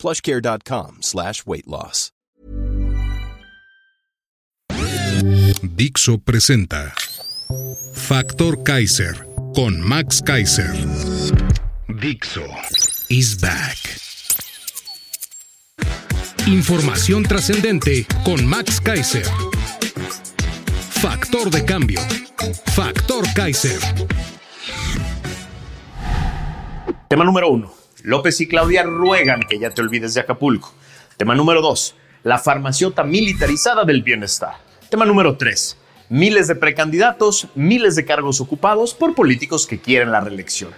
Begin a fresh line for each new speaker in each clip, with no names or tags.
plushcare.com slash weight loss.
Dixo presenta Factor Kaiser con Max Kaiser. Dixo is back. Información trascendente con Max Kaiser. Factor de cambio. Factor Kaiser.
Tema número uno. López y Claudia ruegan que ya te olvides de Acapulco. Tema número dos. La farmaciota militarizada del bienestar. Tema número tres. Miles de precandidatos, miles de cargos ocupados por políticos que quieren la reelección.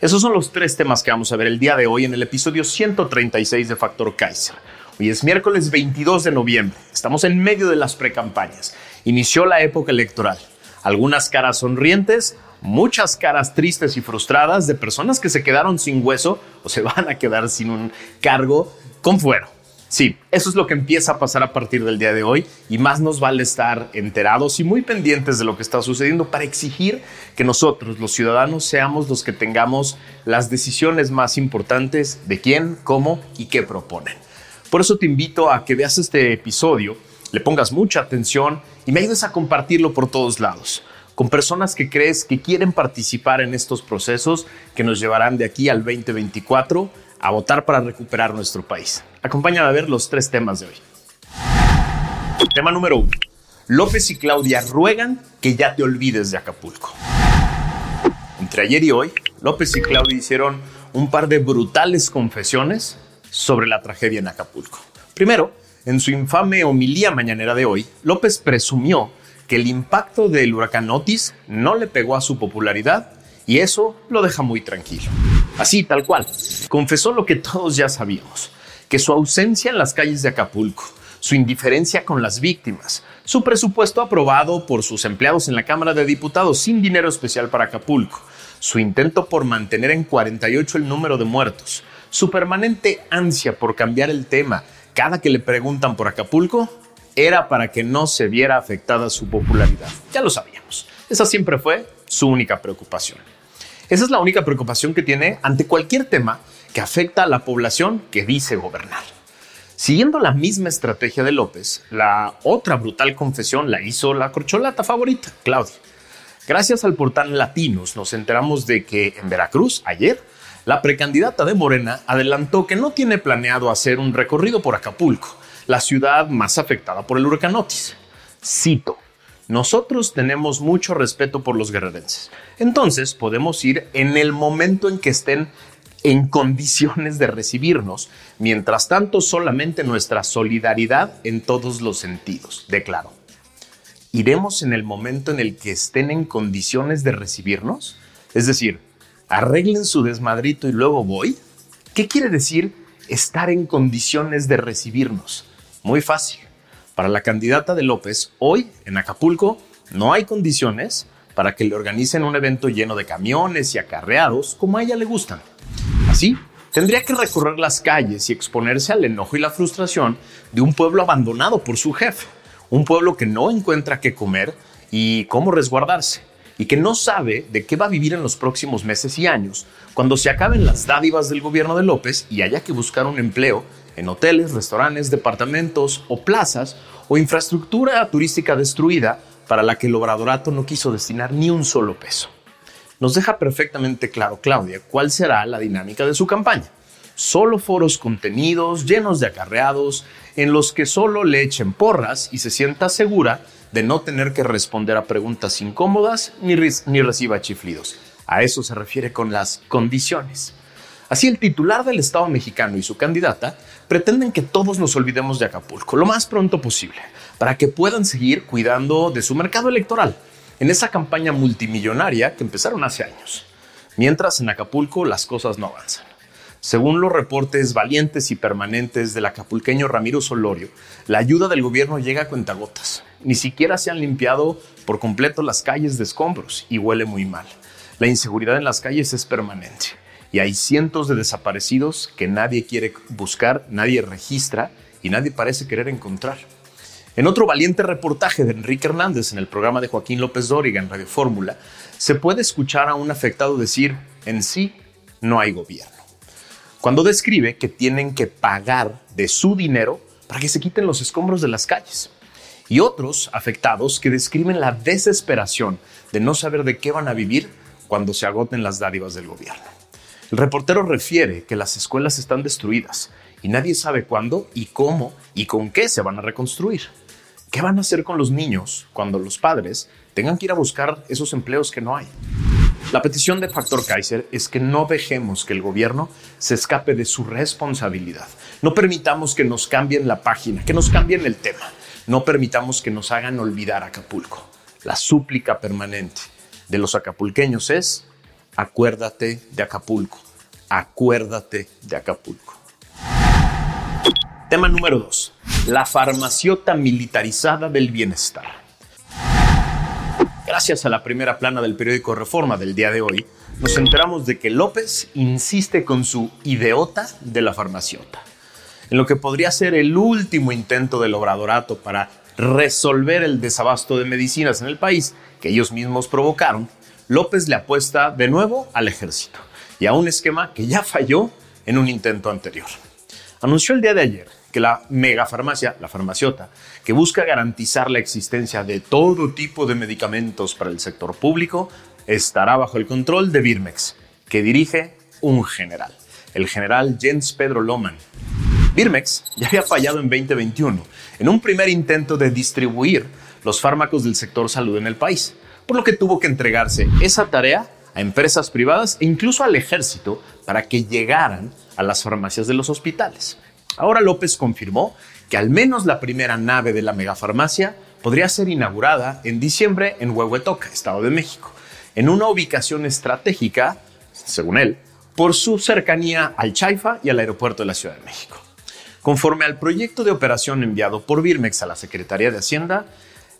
Esos son los tres temas que vamos a ver el día de hoy en el episodio 136 de Factor Kaiser. Hoy es miércoles 22 de noviembre. Estamos en medio de las precampañas. Inició la época electoral. Algunas caras sonrientes, muchas caras tristes y frustradas de personas que se quedaron sin hueso o se van a quedar sin un cargo con fuero. Sí, eso es lo que empieza a pasar a partir del día de hoy y más nos vale estar enterados y muy pendientes de lo que está sucediendo para exigir que nosotros, los ciudadanos, seamos los que tengamos las decisiones más importantes de quién, cómo y qué proponen. Por eso te invito a que veas este episodio, le pongas mucha atención y me ayudes a compartirlo por todos lados con personas que crees que quieren participar en estos procesos que nos llevarán de aquí al 2024 a votar para recuperar nuestro país. Acompáñame a ver los tres temas de hoy. Tema número uno. López y Claudia ruegan que ya te olvides de Acapulco. Entre ayer y hoy, López y Claudia hicieron un par de brutales confesiones sobre la tragedia en Acapulco. Primero, en su infame homilía mañanera de hoy, López presumió que el impacto del huracán Otis no le pegó a su popularidad y eso lo deja muy tranquilo. Así, tal cual, confesó lo que todos ya sabíamos, que su ausencia en las calles de Acapulco, su indiferencia con las víctimas, su presupuesto aprobado por sus empleados en la Cámara de Diputados sin dinero especial para Acapulco, su intento por mantener en 48 el número de muertos, su permanente ansia por cambiar el tema cada que le preguntan por Acapulco, era para que no se viera afectada su popularidad. Ya lo sabíamos. Esa siempre fue su única preocupación. Esa es la única preocupación que tiene ante cualquier tema que afecta a la población que dice gobernar. Siguiendo la misma estrategia de López, la otra brutal confesión la hizo la corcholata favorita, Claudia. Gracias al portal Latinos nos enteramos de que en Veracruz, ayer, la precandidata de Morena adelantó que no tiene planeado hacer un recorrido por Acapulco, la ciudad más afectada por el huracán Otis. Cito, nosotros tenemos mucho respeto por los guerrerenses. Entonces podemos ir en el momento en que estén en condiciones de recibirnos. Mientras tanto, solamente nuestra solidaridad en todos los sentidos, declaró. ¿Iremos en el momento en el que estén en condiciones de recibirnos? Es decir, arreglen su desmadrito y luego voy. ¿Qué quiere decir estar en condiciones de recibirnos? Muy fácil. Para la candidata de López, hoy en Acapulco no hay condiciones para que le organicen un evento lleno de camiones y acarreados como a ella le gustan. Así, tendría que recorrer las calles y exponerse al enojo y la frustración de un pueblo abandonado por su jefe, un pueblo que no encuentra qué comer y cómo resguardarse, y que no sabe de qué va a vivir en los próximos meses y años cuando se acaben las dádivas del gobierno de López y haya que buscar un empleo en hoteles, restaurantes, departamentos o plazas o infraestructura turística destruida para la que el obradorato no quiso destinar ni un solo peso. Nos deja perfectamente claro, Claudia, cuál será la dinámica de su campaña. Solo foros contenidos, llenos de acarreados, en los que solo le echen porras y se sienta segura de no tener que responder a preguntas incómodas ni, ni reciba chiflidos. A eso se refiere con las condiciones. Así el titular del Estado mexicano y su candidata pretenden que todos nos olvidemos de Acapulco lo más pronto posible, para que puedan seguir cuidando de su mercado electoral en esa campaña multimillonaria que empezaron hace años. Mientras en Acapulco las cosas no avanzan. Según los reportes valientes y permanentes del acapulqueño Ramiro Solorio, la ayuda del gobierno llega a cuentagotas. Ni siquiera se han limpiado por completo las calles de escombros y huele muy mal. La inseguridad en las calles es permanente y hay cientos de desaparecidos que nadie quiere buscar, nadie registra y nadie parece querer encontrar. En otro valiente reportaje de Enrique Hernández en el programa de Joaquín López Dóriga en Radio Fórmula, se puede escuchar a un afectado decir, en sí no hay gobierno cuando describe que tienen que pagar de su dinero para que se quiten los escombros de las calles. Y otros afectados que describen la desesperación de no saber de qué van a vivir cuando se agoten las dádivas del gobierno. El reportero refiere que las escuelas están destruidas y nadie sabe cuándo y cómo y con qué se van a reconstruir. ¿Qué van a hacer con los niños cuando los padres tengan que ir a buscar esos empleos que no hay? La petición de Factor Kaiser es que no dejemos que el gobierno se escape de su responsabilidad. No permitamos que nos cambien la página, que nos cambien el tema. No permitamos que nos hagan olvidar Acapulco. La súplica permanente de los acapulqueños es, acuérdate de Acapulco, acuérdate de Acapulco. Tema número 2. La farmaciota militarizada del bienestar. Gracias a la primera plana del periódico Reforma del día de hoy, nos enteramos de que López insiste con su ideota de la farmaciota, en lo que podría ser el último intento del obradorato para resolver el desabasto de medicinas en el país que ellos mismos provocaron, López le apuesta de nuevo al ejército y a un esquema que ya falló en un intento anterior. Anunció el día de ayer que la megafarmacia, la farmaciota, que busca garantizar la existencia de todo tipo de medicamentos para el sector público, estará bajo el control de Birmex, que dirige un general, el general Jens Pedro Loman. Birmex ya había fallado en 2021 en un primer intento de distribuir los fármacos del sector salud en el país, por lo que tuvo que entregarse esa tarea a empresas privadas e incluso al ejército para que llegaran a las farmacias de los hospitales. Ahora López confirmó que al menos la primera nave de la megafarmacia podría ser inaugurada en diciembre en Huehuetoca, Estado de México, en una ubicación estratégica, según él, por su cercanía al Chaifa y al aeropuerto de la Ciudad de México. Conforme al proyecto de operación enviado por Birmex a la Secretaría de Hacienda,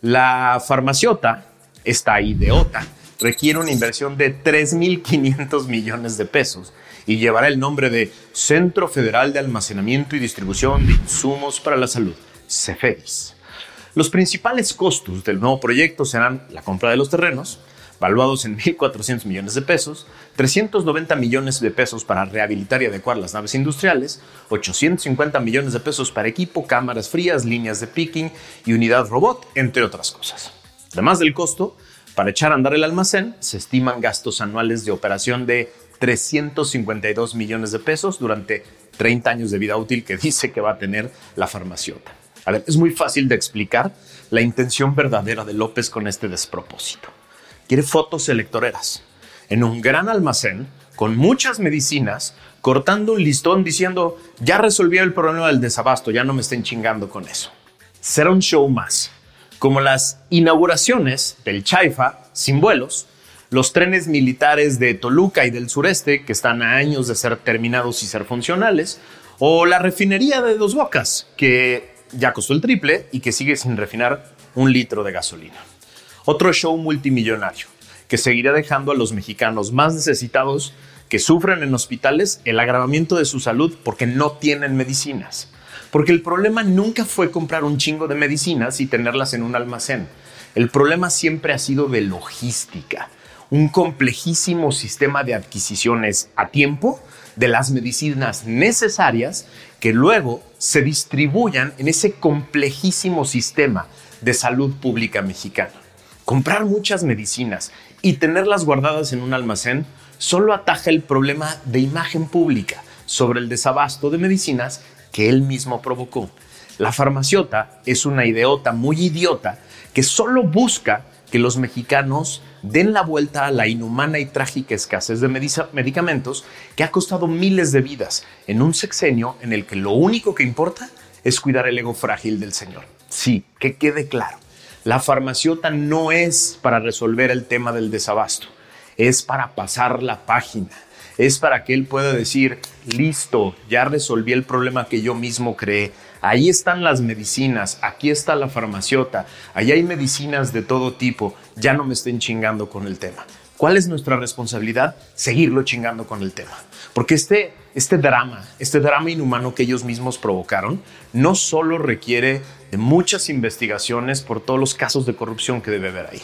la farmaciota, esta ideota, requiere una inversión de 3.500 millones de pesos y llevará el nombre de Centro Federal de Almacenamiento y Distribución de Insumos para la Salud, CEFEDIS. Los principales costos del nuevo proyecto serán la compra de los terrenos, valuados en 1.400 millones de pesos, 390 millones de pesos para rehabilitar y adecuar las naves industriales, 850 millones de pesos para equipo, cámaras frías, líneas de picking y unidad robot, entre otras cosas. Además del costo, para echar a andar el almacén, se estiman gastos anuales de operación de 352 millones de pesos durante 30 años de vida útil que dice que va a tener la farmaciota. A ver, es muy fácil de explicar la intención verdadera de López con este despropósito. Quiere fotos electoreras en un gran almacén con muchas medicinas, cortando un listón diciendo, ya resolví el problema del desabasto, ya no me estén chingando con eso. Será un show más, como las inauguraciones del Chaifa sin vuelos, los trenes militares de Toluca y del sureste, que están a años de ser terminados y ser funcionales, o la refinería de Dos Bocas, que ya costó el triple y que sigue sin refinar un litro de gasolina. Otro show multimillonario que seguirá dejando a los mexicanos más necesitados que sufren en hospitales el agravamiento de su salud porque no tienen medicinas. Porque el problema nunca fue comprar un chingo de medicinas y tenerlas en un almacén. El problema siempre ha sido de logística un complejísimo sistema de adquisiciones a tiempo de las medicinas necesarias que luego se distribuyan en ese complejísimo sistema de salud pública mexicana. Comprar muchas medicinas y tenerlas guardadas en un almacén solo ataja el problema de imagen pública sobre el desabasto de medicinas que él mismo provocó. La farmaciota es una ideota muy idiota que solo busca que los mexicanos den la vuelta a la inhumana y trágica escasez de medicamentos que ha costado miles de vidas en un sexenio en el que lo único que importa es cuidar el ego frágil del Señor. Sí, que quede claro, la farmaciota no es para resolver el tema del desabasto, es para pasar la página, es para que él pueda decir, listo, ya resolví el problema que yo mismo creé. Ahí están las medicinas, aquí está la farmaciota, allá hay medicinas de todo tipo, ya no me estén chingando con el tema. ¿Cuál es nuestra responsabilidad? Seguirlo chingando con el tema. Porque este, este drama, este drama inhumano que ellos mismos provocaron, no solo requiere de muchas investigaciones por todos los casos de corrupción que debe haber ahí,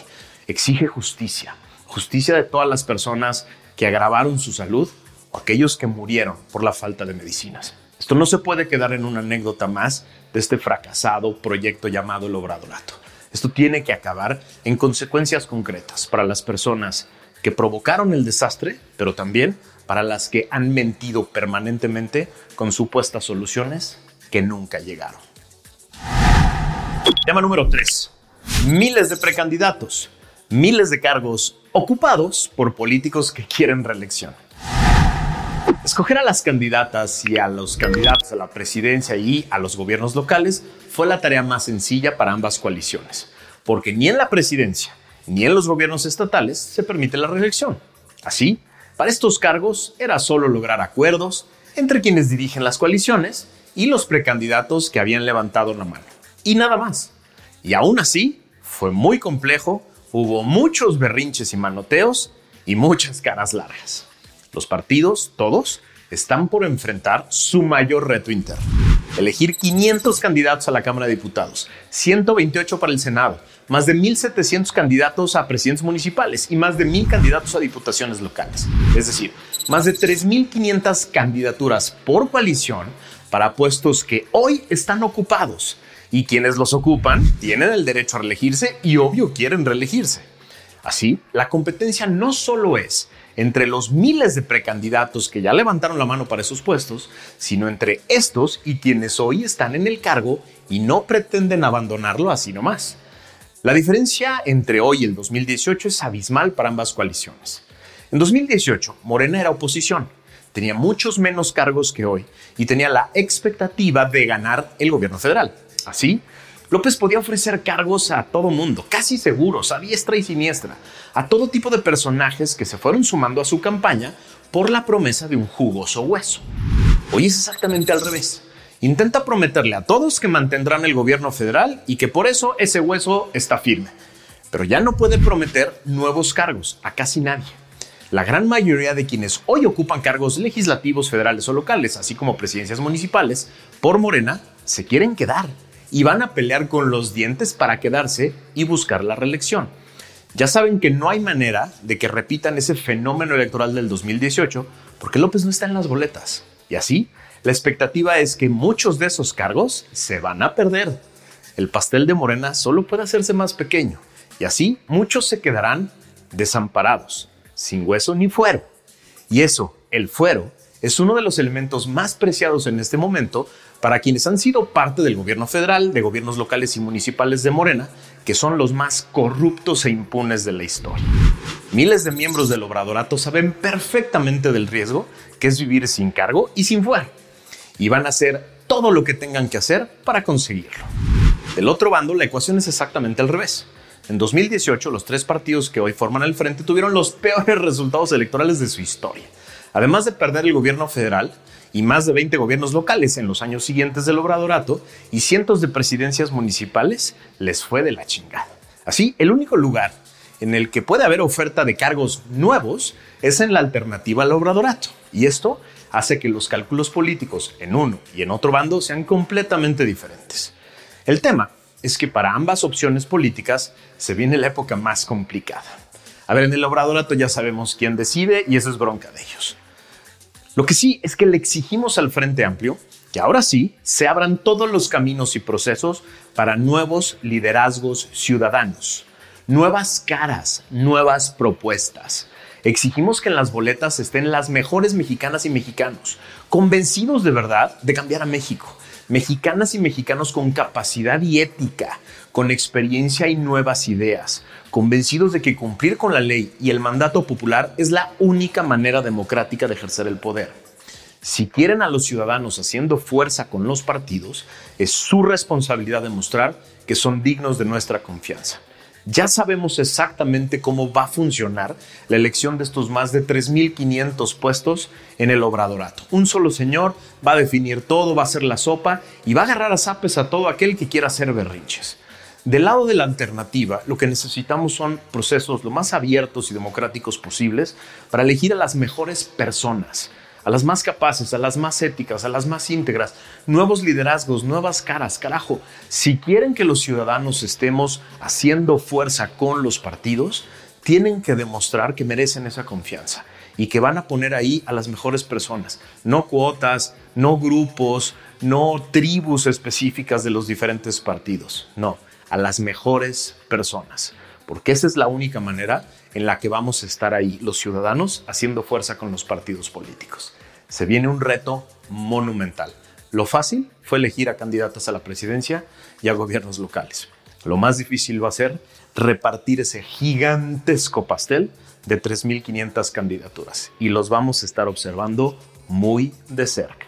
exige justicia, justicia de todas las personas que agravaron su salud o aquellos que murieron por la falta de medicinas. Esto no se puede quedar en una anécdota más de este fracasado proyecto llamado el Obradorato. Esto tiene que acabar en consecuencias concretas para las personas que provocaron el desastre, pero también para las que han mentido permanentemente con supuestas soluciones que nunca llegaron. Tema número 3. Miles de precandidatos, miles de cargos ocupados por políticos que quieren reelección. Escoger a las candidatas y a los candidatos a la presidencia y a los gobiernos locales fue la tarea más sencilla para ambas coaliciones, porque ni en la presidencia ni en los gobiernos estatales se permite la reelección. Así, para estos cargos era solo lograr acuerdos entre quienes dirigen las coaliciones y los precandidatos que habían levantado la mano. Y nada más. Y aún así, fue muy complejo hubo muchos berrinches y manoteos y muchas caras largas. Los partidos, todos, están por enfrentar su mayor reto interno. Elegir 500 candidatos a la Cámara de Diputados, 128 para el Senado, más de 1.700 candidatos a presidentes municipales y más de 1.000 candidatos a diputaciones locales. Es decir, más de 3.500 candidaturas por coalición para puestos que hoy están ocupados y quienes los ocupan tienen el derecho a reelegirse y obvio quieren reelegirse. Así, la competencia no solo es entre los miles de precandidatos que ya levantaron la mano para esos puestos, sino entre estos y quienes hoy están en el cargo y no pretenden abandonarlo así nomás. La diferencia entre hoy y el 2018 es abismal para ambas coaliciones. En 2018, Morena era oposición, tenía muchos menos cargos que hoy y tenía la expectativa de ganar el gobierno federal. Así, López podía ofrecer cargos a todo mundo, casi seguros, a diestra y siniestra, a todo tipo de personajes que se fueron sumando a su campaña por la promesa de un jugoso hueso. Hoy es exactamente al revés. Intenta prometerle a todos que mantendrán el gobierno federal y que por eso ese hueso está firme. Pero ya no puede prometer nuevos cargos a casi nadie. La gran mayoría de quienes hoy ocupan cargos legislativos, federales o locales, así como presidencias municipales, por Morena, se quieren quedar y van a pelear con los dientes para quedarse y buscar la reelección. Ya saben que no hay manera de que repitan ese fenómeno electoral del 2018 porque López no está en las boletas. Y así, la expectativa es que muchos de esos cargos se van a perder. El pastel de Morena solo puede hacerse más pequeño y así muchos se quedarán desamparados, sin hueso ni fuero. Y eso, el fuero, es uno de los elementos más preciados en este momento para quienes han sido parte del gobierno federal, de gobiernos locales y municipales de Morena, que son los más corruptos e impunes de la historia. Miles de miembros del obradorato saben perfectamente del riesgo que es vivir sin cargo y sin fuero, y van a hacer todo lo que tengan que hacer para conseguirlo. Del otro bando, la ecuación es exactamente al revés. En 2018, los tres partidos que hoy forman el frente tuvieron los peores resultados electorales de su historia. Además de perder el gobierno federal, y más de 20 gobiernos locales en los años siguientes del Obradorato y cientos de presidencias municipales les fue de la chingada. Así, el único lugar en el que puede haber oferta de cargos nuevos es en la alternativa al Obradorato. Y esto hace que los cálculos políticos en uno y en otro bando sean completamente diferentes. El tema es que para ambas opciones políticas se viene la época más complicada. A ver, en el Obradorato ya sabemos quién decide y eso es bronca de ellos. Lo que sí es que le exigimos al Frente Amplio que ahora sí se abran todos los caminos y procesos para nuevos liderazgos ciudadanos, nuevas caras, nuevas propuestas. Exigimos que en las boletas estén las mejores mexicanas y mexicanos, convencidos de verdad de cambiar a México, mexicanas y mexicanos con capacidad y ética, con experiencia y nuevas ideas, convencidos de que cumplir con la ley y el mandato popular es la única manera democrática de ejercer el poder. Si quieren a los ciudadanos haciendo fuerza con los partidos, es su responsabilidad demostrar que son dignos de nuestra confianza. Ya sabemos exactamente cómo va a funcionar la elección de estos más de 3.500 puestos en el obradorato. Un solo señor va a definir todo, va a hacer la sopa y va a agarrar a zapes a todo aquel que quiera hacer berrinches. Del lado de la alternativa, lo que necesitamos son procesos lo más abiertos y democráticos posibles para elegir a las mejores personas a las más capaces, a las más éticas, a las más íntegras, nuevos liderazgos, nuevas caras. Carajo, si quieren que los ciudadanos estemos haciendo fuerza con los partidos, tienen que demostrar que merecen esa confianza y que van a poner ahí a las mejores personas, no cuotas, no grupos, no tribus específicas de los diferentes partidos, no, a las mejores personas, porque esa es la única manera en la que vamos a estar ahí los ciudadanos haciendo fuerza con los partidos políticos. Se viene un reto monumental. Lo fácil fue elegir a candidatos a la presidencia y a gobiernos locales. Lo más difícil va a ser repartir ese gigantesco pastel de 3.500 candidaturas y los vamos a estar observando muy de cerca.